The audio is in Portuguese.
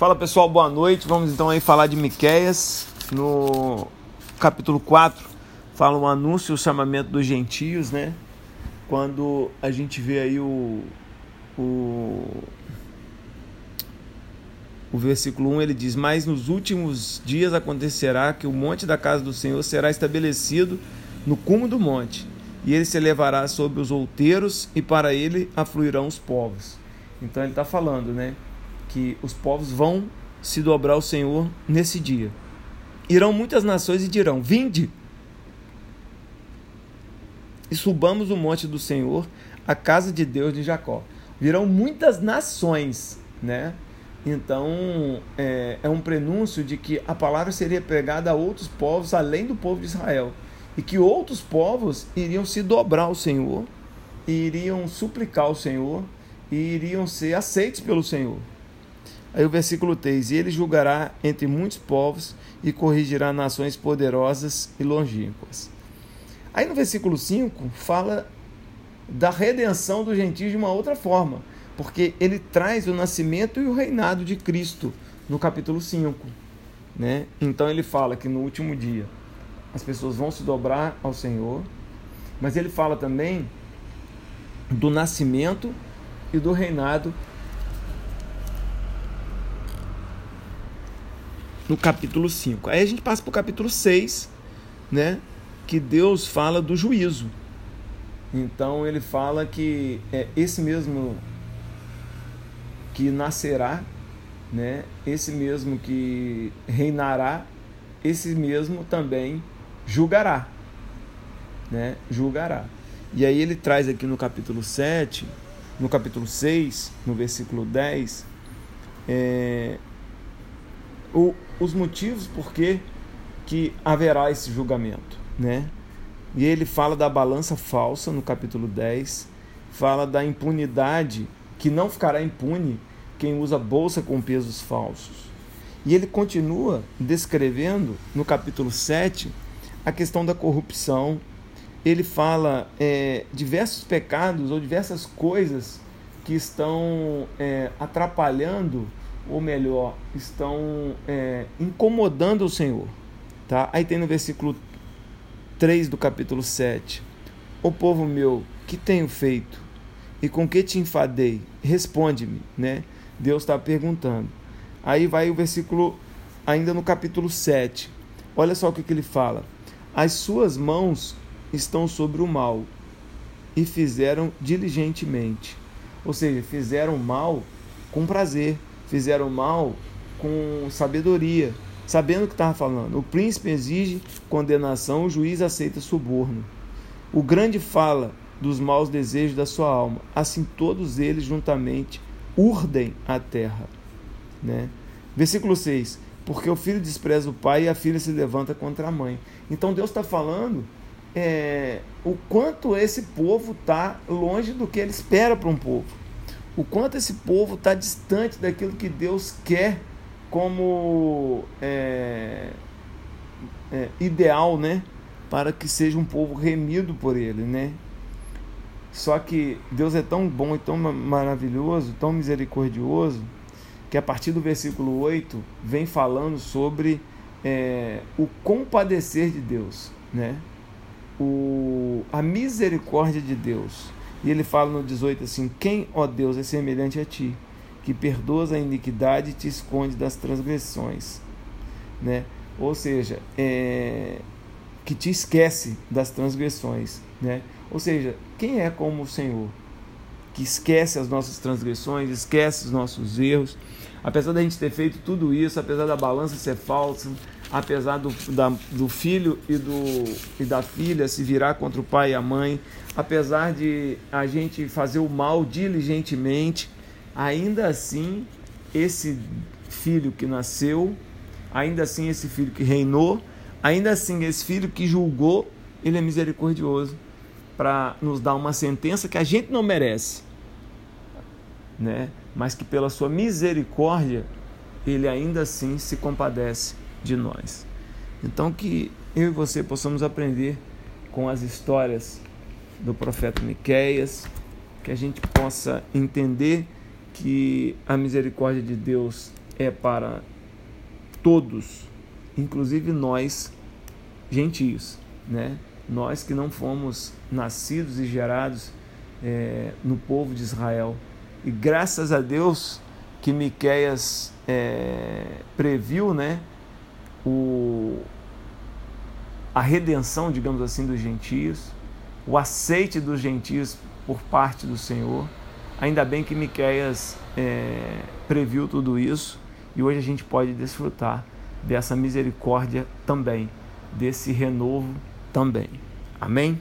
Fala pessoal, boa noite. Vamos então aí falar de Miqueias no capítulo 4. Fala um anúncio, o chamamento dos gentios, né? Quando a gente vê aí o, o, o versículo 1, ele diz: Mas nos últimos dias acontecerá que o monte da casa do Senhor será estabelecido no cume do monte, e ele se elevará sobre os outeiros, e para ele afluirão os povos. Então ele está falando, né? Que os povos vão se dobrar ao Senhor nesse dia. Irão muitas nações e dirão: Vinde e subamos o monte do Senhor, a casa de Deus de Jacó. Virão muitas nações, né? Então é, é um prenúncio de que a palavra seria pregada a outros povos além do povo de Israel e que outros povos iriam se dobrar ao Senhor, iriam suplicar ao Senhor e iriam ser aceitos pelo Senhor. Aí o versículo 3: E ele julgará entre muitos povos e corrigirá nações poderosas e longínquas. Aí no versículo 5 fala da redenção dos gentios de uma outra forma, porque ele traz o nascimento e o reinado de Cristo no capítulo 5. Né? Então ele fala que no último dia as pessoas vão se dobrar ao Senhor, mas ele fala também do nascimento e do reinado no capítulo 5. Aí a gente passa para o capítulo 6, né? Que Deus fala do juízo. Então ele fala que é esse mesmo que nascerá, né? Esse mesmo que reinará, esse mesmo também julgará, né? Julgará. E aí ele traz aqui no capítulo 7, no capítulo 6, no versículo 10, é, o, os motivos por que, haverá esse julgamento, né? E ele fala da balança falsa no capítulo 10, fala da impunidade, que não ficará impune quem usa bolsa com pesos falsos. E ele continua descrevendo no capítulo 7 a questão da corrupção. Ele fala é, diversos pecados ou diversas coisas que estão é, atrapalhando ou melhor, estão é, incomodando o Senhor. Tá? Aí tem no versículo 3 do capítulo 7: O povo meu, que tenho feito? E com que te enfadei? Responde-me, né? Deus está perguntando. Aí vai o versículo, ainda no capítulo 7. Olha só o que, que ele fala. As suas mãos estão sobre o mal e fizeram diligentemente. Ou seja, fizeram mal com prazer fizeram mal com sabedoria, sabendo o que estava falando. O príncipe exige condenação, o juiz aceita suborno. O grande fala dos maus desejos da sua alma, assim todos eles juntamente urdem a terra. Né? Versículo 6: Porque o filho despreza o pai e a filha se levanta contra a mãe. Então Deus está falando é, o quanto esse povo está longe do que ele espera para um povo o quanto esse povo está distante daquilo que Deus quer como é, é, ideal, né? Para que seja um povo remido por Ele, né? Só que Deus é tão bom e tão maravilhoso, tão misericordioso, que a partir do versículo 8 vem falando sobre é, o compadecer de Deus, né? O, a misericórdia de Deus. E ele fala no 18 assim: Quem, ó Deus, é semelhante a ti, que perdoas a iniquidade e te esconde das transgressões? Né? Ou seja, é, que te esquece das transgressões. Né? Ou seja, quem é como o Senhor? Que esquece as nossas transgressões, esquece os nossos erros. Apesar da gente ter feito tudo isso, apesar da balança ser falsa, apesar do, da, do filho e, do, e da filha se virar contra o pai e a mãe, apesar de a gente fazer o mal diligentemente, ainda assim esse filho que nasceu, ainda assim esse filho que reinou, ainda assim esse filho que julgou, ele é misericordioso para nos dar uma sentença que a gente não merece, né? Mas que pela sua misericórdia ele ainda assim se compadece de nós. Então que eu e você possamos aprender com as histórias do profeta Miqueias, que a gente possa entender que a misericórdia de Deus é para todos, inclusive nós gentios, né? Nós que não fomos nascidos e gerados é, no povo de Israel. E graças a Deus que Miqueias é, previu, né? O, a redenção, digamos assim, dos gentios, o aceite dos gentios por parte do Senhor. Ainda bem que Miqueias é, previu tudo isso e hoje a gente pode desfrutar dessa misericórdia também, desse renovo também. Amém?